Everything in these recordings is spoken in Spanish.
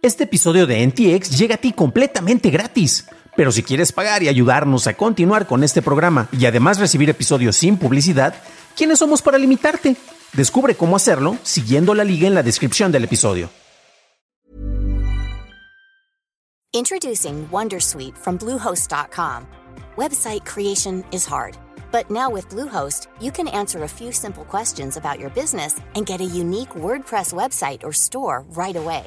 Este episodio de NTX llega a ti completamente gratis. Pero si quieres pagar y ayudarnos a continuar con este programa y además recibir episodios sin publicidad, ¿quiénes somos para limitarte? Descubre cómo hacerlo siguiendo la liga en la descripción del episodio. Introducing Wondersuite from Bluehost.com. Website creation is hard, but now with Bluehost, you can answer a few simple questions about your business and get a unique WordPress website or store right away.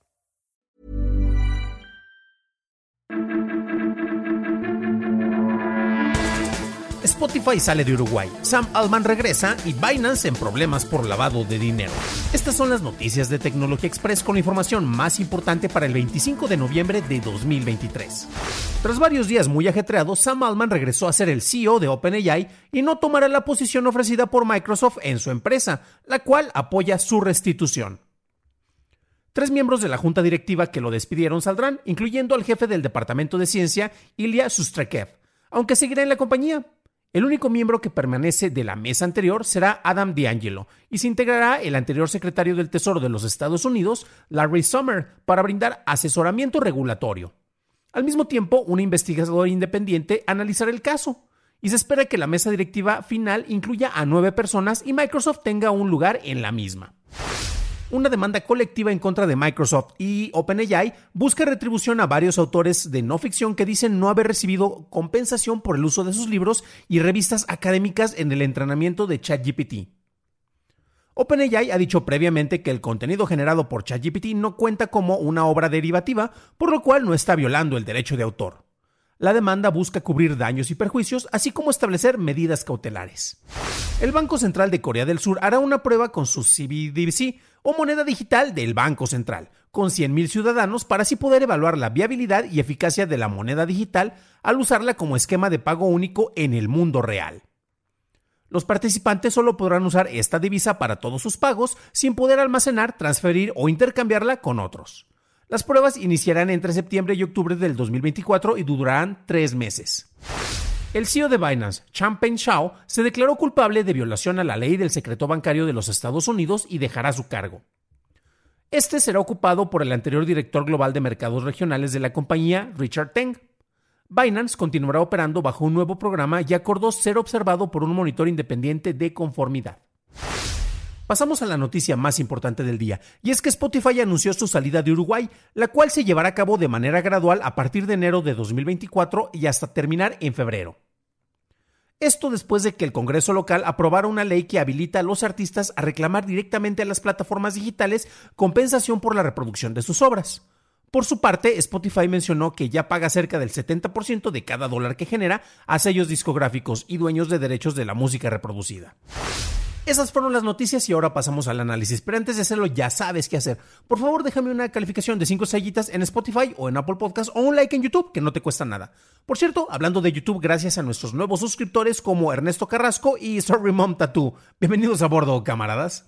Spotify sale de Uruguay, Sam Altman regresa y Binance en problemas por lavado de dinero. Estas son las noticias de Tecnología Express con la información más importante para el 25 de noviembre de 2023. Tras varios días muy ajetreados, Sam Altman regresó a ser el CEO de OpenAI y no tomará la posición ofrecida por Microsoft en su empresa, la cual apoya su restitución. Tres miembros de la junta directiva que lo despidieron saldrán, incluyendo al jefe del Departamento de Ciencia, Ilya Sustrakev, aunque seguirá en la compañía. El único miembro que permanece de la mesa anterior será Adam D'Angelo y se integrará el anterior secretario del Tesoro de los Estados Unidos, Larry Summer, para brindar asesoramiento regulatorio. Al mismo tiempo, un investigador independiente analizará el caso y se espera que la mesa directiva final incluya a nueve personas y Microsoft tenga un lugar en la misma una demanda colectiva en contra de Microsoft y OpenAI busca retribución a varios autores de no ficción que dicen no haber recibido compensación por el uso de sus libros y revistas académicas en el entrenamiento de ChatGPT. OpenAI ha dicho previamente que el contenido generado por ChatGPT no cuenta como una obra derivativa, por lo cual no está violando el derecho de autor. La demanda busca cubrir daños y perjuicios, así como establecer medidas cautelares. El Banco Central de Corea del Sur hará una prueba con su CBDC, o moneda digital del Banco Central, con 100.000 ciudadanos para así poder evaluar la viabilidad y eficacia de la moneda digital al usarla como esquema de pago único en el mundo real. Los participantes solo podrán usar esta divisa para todos sus pagos sin poder almacenar, transferir o intercambiarla con otros. Las pruebas iniciarán entre septiembre y octubre del 2024 y durarán tres meses. El CEO de Binance, Champagne Shao, se declaró culpable de violación a la ley del secreto bancario de los Estados Unidos y dejará su cargo. Este será ocupado por el anterior director global de mercados regionales de la compañía, Richard Teng. Binance continuará operando bajo un nuevo programa y acordó ser observado por un monitor independiente de conformidad. Pasamos a la noticia más importante del día, y es que Spotify anunció su salida de Uruguay, la cual se llevará a cabo de manera gradual a partir de enero de 2024 y hasta terminar en febrero. Esto después de que el Congreso local aprobara una ley que habilita a los artistas a reclamar directamente a las plataformas digitales compensación por la reproducción de sus obras. Por su parte, Spotify mencionó que ya paga cerca del 70% de cada dólar que genera a sellos discográficos y dueños de derechos de la música reproducida. Esas fueron las noticias y ahora pasamos al análisis. Pero antes de hacerlo, ya sabes qué hacer. Por favor, déjame una calificación de 5 estrellitas en Spotify o en Apple Podcast o un like en YouTube, que no te cuesta nada. Por cierto, hablando de YouTube, gracias a nuestros nuevos suscriptores como Ernesto Carrasco y Sorry Mom Tattoo. Bienvenidos a bordo, camaradas.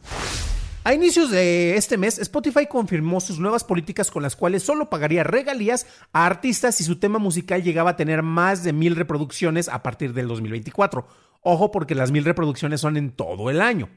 A inicios de este mes, Spotify confirmó sus nuevas políticas con las cuales solo pagaría regalías a artistas si su tema musical llegaba a tener más de mil reproducciones a partir del 2024 Ojo porque las mil reproducciones son en todo el año.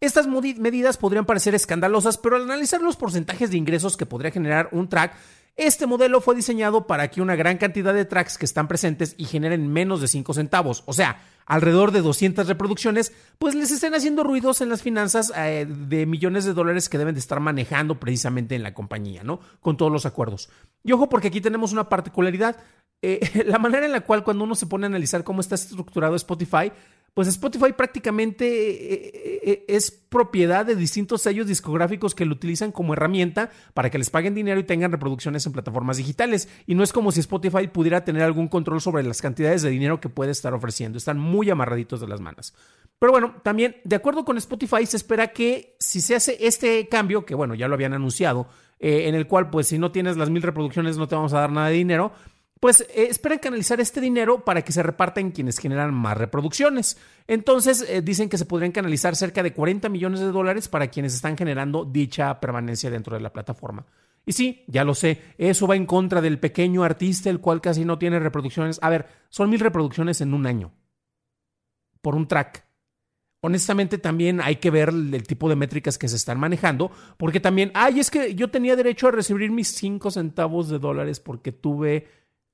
Estas medidas podrían parecer escandalosas, pero al analizar los porcentajes de ingresos que podría generar un track, este modelo fue diseñado para que una gran cantidad de tracks que están presentes y generen menos de 5 centavos, o sea, alrededor de 200 reproducciones, pues les estén haciendo ruidos en las finanzas eh, de millones de dólares que deben de estar manejando precisamente en la compañía, ¿no? Con todos los acuerdos. Y ojo porque aquí tenemos una particularidad. Eh, la manera en la cual cuando uno se pone a analizar cómo está estructurado Spotify, pues Spotify prácticamente eh, eh, es propiedad de distintos sellos discográficos que lo utilizan como herramienta para que les paguen dinero y tengan reproducciones en plataformas digitales. Y no es como si Spotify pudiera tener algún control sobre las cantidades de dinero que puede estar ofreciendo. Están muy amarraditos de las manos. Pero bueno, también, de acuerdo con Spotify, se espera que si se hace este cambio, que bueno, ya lo habían anunciado, en el cual pues si no tienes las mil reproducciones no te vamos a dar nada de dinero, pues eh, esperan canalizar este dinero para que se reparta en quienes generan más reproducciones. Entonces eh, dicen que se podrían canalizar cerca de 40 millones de dólares para quienes están generando dicha permanencia dentro de la plataforma. Y sí, ya lo sé, eso va en contra del pequeño artista, el cual casi no tiene reproducciones. A ver, son mil reproducciones en un año por un track. Honestamente también hay que ver el, tipo de métricas que se están manejando, porque también, ay, es que yo tenía derecho a recibir mis 5 centavos de dólares porque tuve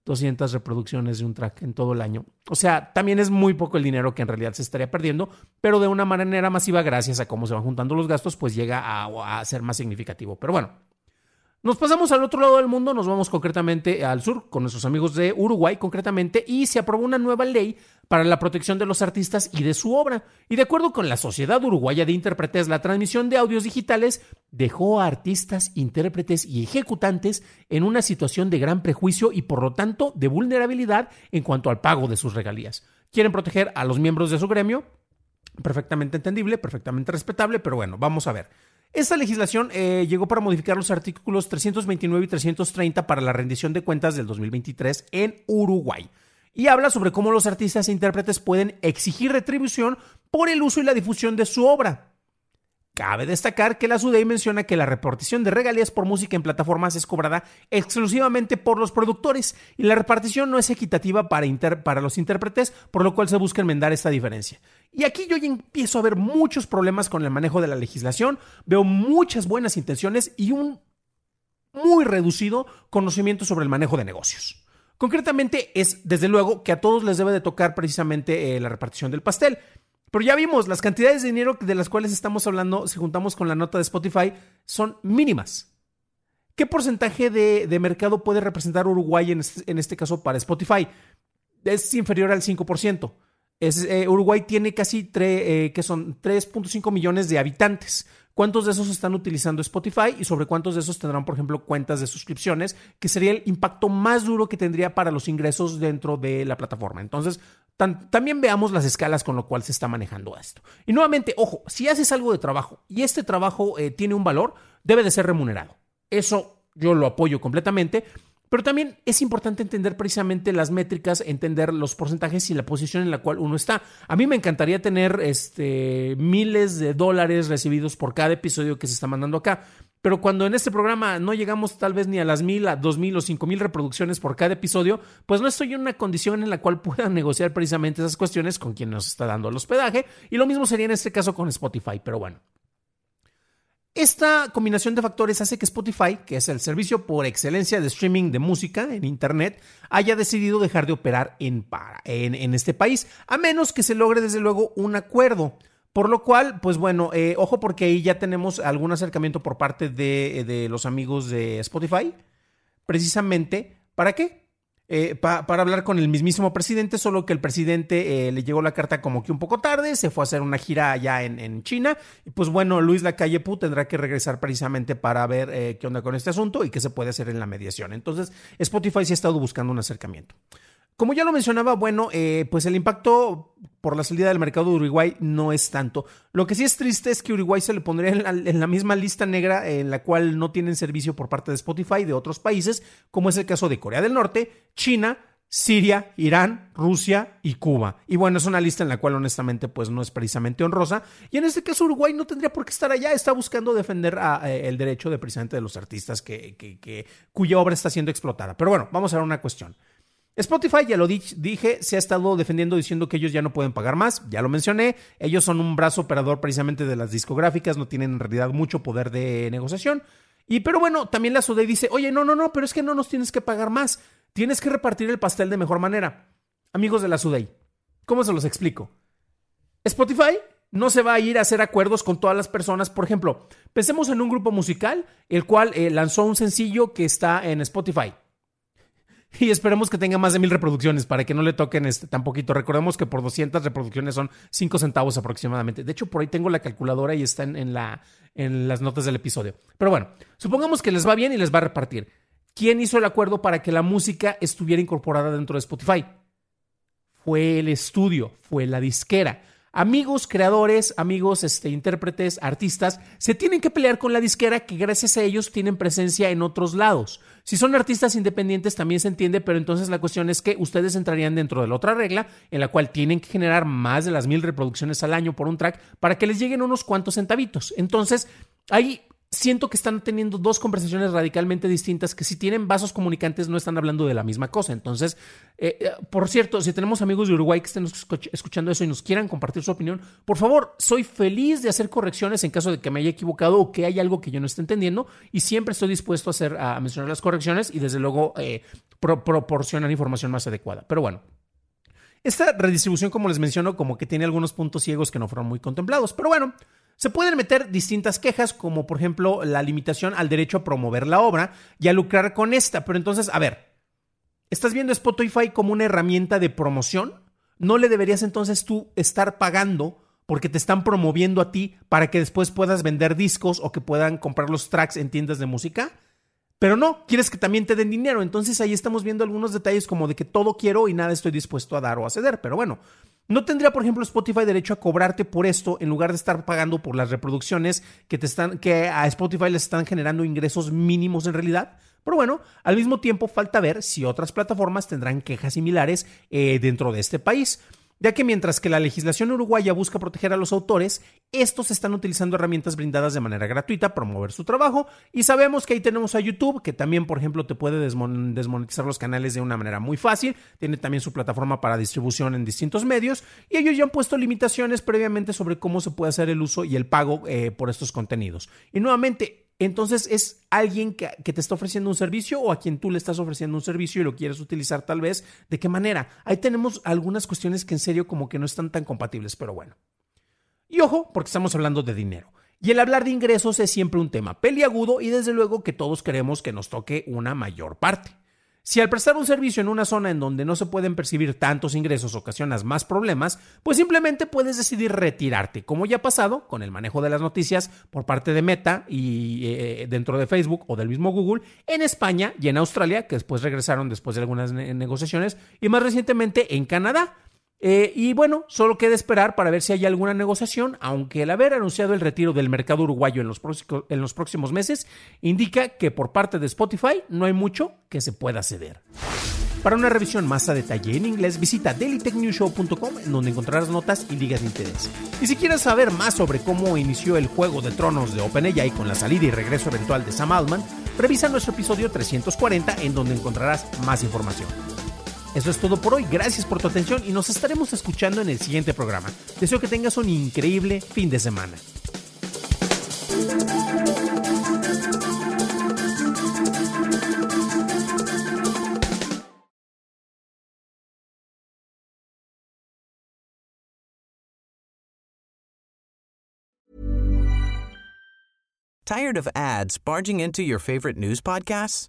200 reproducciones de un track en todo el año. O sea, también es muy poco el dinero que en realidad se estaría perdiendo, pero de una manera masiva, gracias a cómo se van juntando los gastos, pues llega a, a ser más significativo. Pero bueno, nos pasamos al otro lado del mundo, nos vamos concretamente al sur con nuestros amigos de Uruguay concretamente y se aprobó una nueva ley para la protección de los artistas y de su obra. Y de acuerdo con la Sociedad Uruguaya de Intérpretes, la transmisión de audios digitales dejó a artistas, intérpretes y ejecutantes en una situación de gran prejuicio y por lo tanto de vulnerabilidad en cuanto al pago de sus regalías. Quieren proteger a los miembros de su gremio, perfectamente entendible, perfectamente respetable, pero bueno, vamos a ver. Esta legislación eh, llegó para modificar los artículos 329 y 330 para la rendición de cuentas del 2023 en Uruguay. Y habla sobre cómo los artistas e intérpretes pueden exigir retribución por el uso y la difusión de su obra. Cabe destacar que la SUDEI menciona que la repartición de regalías por música en plataformas es cobrada exclusivamente por los productores y la repartición no es equitativa para, para, los intérpretes, por lo cual se busca enmendar esta diferencia. Y aquí yo ya empiezo a ver muchos problemas con el manejo de la legislación, veo muchas buenas intenciones y un muy reducido conocimiento sobre el manejo de negocios. Concretamente es, desde luego, que a todos les debe de tocar precisamente eh, la repartición del pastel. Pero ya vimos, las cantidades de dinero de las cuales estamos hablando, si juntamos con la nota de Spotify, son mínimas. ¿Qué porcentaje de, mercado puede representar Uruguay en este, caso para Spotify? Es inferior al 5%. Eh, Uruguay tiene casi eh, que son 3.5 millones de habitantes. ¿Cuántos de esos están utilizando Spotify y sobre cuántos de esos tendrán, por ejemplo, cuentas de suscripciones, que sería el impacto más duro que tendría para los ingresos dentro de la plataforma? Entonces, también veamos las escalas con lo cual se está manejando esto. Y nuevamente, ojo, si haces algo de trabajo y este trabajo eh, tiene un valor, debe de ser remunerado. Eso yo lo apoyo completamente, pero también es importante entender precisamente las métricas, entender los porcentajes y la posición en la cual uno está. A mí me encantaría tener este, miles de dólares recibidos por cada episodio que se está mandando acá. Pero cuando en este programa no llegamos tal vez ni a las mil, a dos mil o cinco mil reproducciones por cada episodio, pues no estoy en una condición en la cual pueda negociar precisamente esas cuestiones con quien nos está dando el hospedaje. Y lo mismo sería en este caso con Spotify. Pero bueno, esta combinación de factores hace que Spotify, que es el servicio por excelencia de streaming de música en Internet, haya decidido dejar de operar en, en, este país, a menos que se logre desde luego un acuerdo. Por lo cual, pues bueno, eh, ojo porque ahí ya tenemos algún acercamiento por parte de, de los amigos de Spotify, precisamente, ¿para qué? Eh, para hablar con el mismísimo presidente, solo que el presidente eh, le llegó la carta como que un poco tarde, se fue a hacer una gira allá en, China, y pues bueno, Luis Lacalle Pu tendrá que regresar precisamente para ver eh, qué onda con este asunto y qué se puede hacer en la mediación. Entonces, Spotify sí ha estado buscando un acercamiento. Como ya lo mencionaba, bueno, eh, pues el impacto por la salida del mercado de Uruguay no es tanto. Lo que sí es triste es que Uruguay se le pondría en la, misma lista negra en la cual no tienen servicio por parte de Spotify de otros países, como es el caso de Corea del Norte, China, Siria, Irán, Rusia y Cuba. Y bueno, es una lista en la cual honestamente pues no es precisamente honrosa. Y en este caso Uruguay no tendría por qué estar allá, está buscando defender eh, el derecho de precisamente de los artistas que, que, cuya obra está siendo explotada. Pero bueno, vamos a ver una cuestión. Spotify, ya lo dije, se ha estado defendiendo diciendo que ellos ya no pueden pagar más, ya lo mencioné, ellos son un brazo operador precisamente de las discográficas, no tienen en realidad mucho poder de negociación. Y pero bueno, también la SUDEI dice, oye, no, no, no, pero es que no nos tienes que pagar más, tienes que repartir el pastel de mejor manera. Amigos de la SUDEI, ¿cómo se los explico? Spotify no se va a ir a hacer acuerdos con todas las personas. Por ejemplo, pensemos en un grupo musical, el cual eh, lanzó un sencillo que está en Spotify y esperemos que tenga más de mil reproducciones para que no le toquen este, tan poquito. Recordemos que por 200 reproducciones son 5 centavos aproximadamente. De hecho, por ahí tengo la calculadora y está en, la, en las notas del episodio. Pero bueno, supongamos que les va bien y les va a repartir. ¿Quién hizo el acuerdo para que la música estuviera incorporada dentro de Spotify? Fue el estudio, fue la disquera. Amigos creadores, amigos este, intérpretes, artistas, se tienen que pelear con la disquera que gracias a ellos tienen presencia en otros lados. Si son artistas independientes también se entiende, pero entonces la cuestión es que ustedes entrarían dentro de la otra regla en la cual tienen que generar más de las mil reproducciones al año por un track para que les lleguen unos cuantos centavitos. Entonces, hay siento que están teniendo dos conversaciones radicalmente distintas que si tienen vasos comunicantes no están hablando de la misma cosa. Entonces, eh, eh, por cierto, si tenemos amigos de Uruguay que estén escuchando eso y nos quieran compartir su opinión, por favor, soy feliz de hacer correcciones en caso de que me haya equivocado o que hay algo que yo no esté entendiendo y siempre estoy dispuesto a, hacer, a mencionar las correcciones y desde luego eh, proporcionar información más adecuada. Pero bueno. Esta redistribución, como les menciono, como que tiene algunos puntos ciegos que no fueron muy contemplados. Pero bueno, se pueden meter distintas quejas, como por ejemplo la limitación al derecho a promover la obra y a lucrar con esta. Pero entonces, a ver, ¿estás viendo Spotify como una herramienta de promoción? ¿No le deberías entonces tú estar pagando porque te están promoviendo a ti para que después puedas vender discos o que puedan comprar los tracks en tiendas de música? Pero no, quieres que también te den dinero. Entonces ahí estamos viendo algunos detalles como de que todo quiero y nada estoy dispuesto a dar o a ceder. Pero bueno, ¿No tendría, por ejemplo, Spotify derecho a cobrarte por esto en lugar de estar pagando por las reproducciones que te están, que a Spotify le están generando ingresos mínimos en realidad? Pero bueno, al mismo tiempo falta ver si otras plataformas tendrán quejas similares eh, dentro de este país ya que mientras que la legislación uruguaya busca proteger a los autores, estos están utilizando herramientas brindadas de manera gratuita para mover su trabajo y sabemos que ahí tenemos a YouTube, que también, por ejemplo, te puede desmonetizar los canales de una manera muy fácil, tiene también su plataforma para distribución en distintos medios y ellos ya han puesto limitaciones previamente sobre cómo se puede hacer el uso y el pago eh, por estos contenidos. Y nuevamente, entonces es alguien que, te está ofreciendo un servicio o a quien tú le estás ofreciendo un servicio y lo quieres utilizar tal vez. ¿De qué manera? Ahí tenemos algunas cuestiones que en serio como que no están tan compatibles, pero bueno. Y ojo, porque estamos hablando de dinero. Y el hablar de ingresos es siempre un tema peliagudo y desde luego que todos queremos que nos toque una mayor parte. Si al prestar un servicio en una zona en donde no se pueden percibir tantos ingresos ocasionas más problemas, pues simplemente puedes decidir retirarte, como ya ha pasado con el manejo de las noticias por parte de Meta y eh, dentro de Facebook o del mismo Google en España y en Australia, que después regresaron después de algunas negociaciones, y más recientemente en Canadá. Eh, y bueno, solo queda esperar para ver si hay alguna negociación, aunque el haber anunciado el retiro del mercado uruguayo en los, en los próximos meses indica que por parte de Spotify no hay mucho que se pueda ceder. Para una revisión más a detalle en inglés, visita dailytechnewshow.com en donde encontrarás notas y ligas de interés. Y si quieres saber más sobre cómo inició el juego de tronos de OpenAI con la salida y regreso eventual de Sam Altman, revisa nuestro episodio 340 en donde encontrarás más información. Eso es todo por hoy. Gracias por tu atención y nos estaremos escuchando en el siguiente programa. Deseo que tengas un increíble fin de semana. Tired of ads barging into your favorite news podcasts?